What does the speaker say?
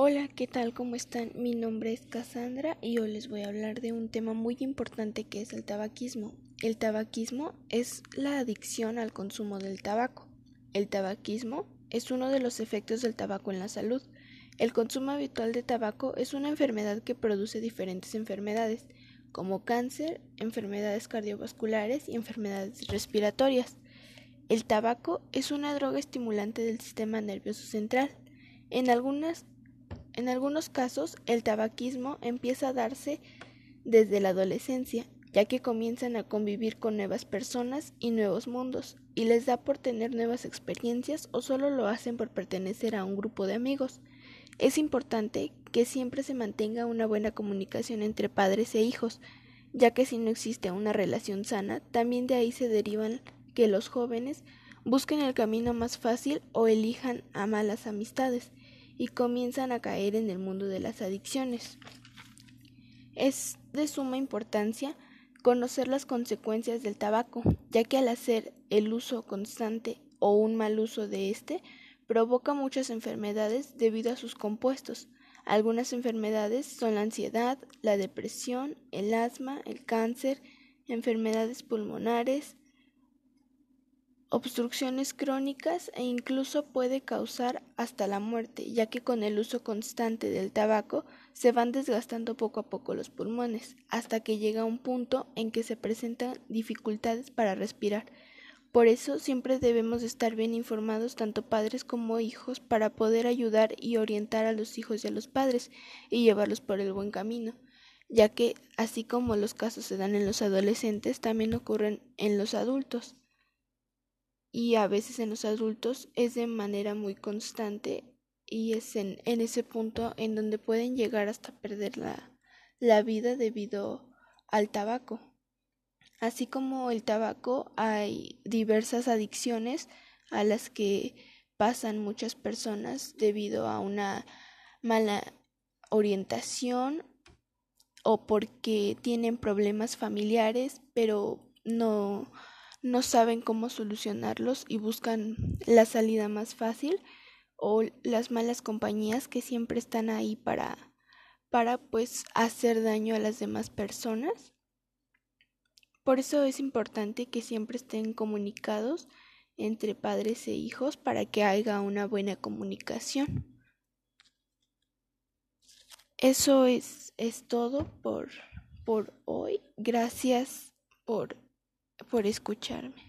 Hola, ¿qué tal? ¿Cómo están? Mi nombre es Cassandra y hoy les voy a hablar de un tema muy importante que es el tabaquismo. El tabaquismo es la adicción al consumo del tabaco. El tabaquismo es uno de los efectos del tabaco en la salud. El consumo habitual de tabaco es una enfermedad que produce diferentes enfermedades, como cáncer, enfermedades cardiovasculares y enfermedades respiratorias. El tabaco es una droga estimulante del sistema nervioso central. En algunas en algunos casos, el tabaquismo empieza a darse desde la adolescencia, ya que comienzan a convivir con nuevas personas y nuevos mundos, y les da por tener nuevas experiencias o solo lo hacen por pertenecer a un grupo de amigos. Es importante que siempre se mantenga una buena comunicación entre padres e hijos, ya que si no existe una relación sana, también de ahí se derivan que los jóvenes busquen el camino más fácil o elijan a malas amistades y comienzan a caer en el mundo de las adicciones. Es de suma importancia conocer las consecuencias del tabaco, ya que al hacer el uso constante o un mal uso de este provoca muchas enfermedades debido a sus compuestos. Algunas enfermedades son la ansiedad, la depresión, el asma, el cáncer, enfermedades pulmonares, obstrucciones crónicas e incluso puede causar hasta la muerte, ya que con el uso constante del tabaco se van desgastando poco a poco los pulmones, hasta que llega un punto en que se presentan dificultades para respirar. Por eso siempre debemos estar bien informados tanto padres como hijos para poder ayudar y orientar a los hijos y a los padres y llevarlos por el buen camino ya que así como los casos se dan en los adolescentes, también ocurren en los adultos y a veces en los adultos es de manera muy constante y es en, en ese punto en donde pueden llegar hasta perder la, la vida debido al tabaco. Así como el tabaco hay diversas adicciones a las que pasan muchas personas debido a una mala orientación o porque tienen problemas familiares pero no no saben cómo solucionarlos y buscan la salida más fácil o las malas compañías que siempre están ahí para para pues hacer daño a las demás personas. Por eso es importante que siempre estén comunicados entre padres e hijos para que haya una buena comunicación. Eso es, es todo por, por hoy. Gracias por por escucharme.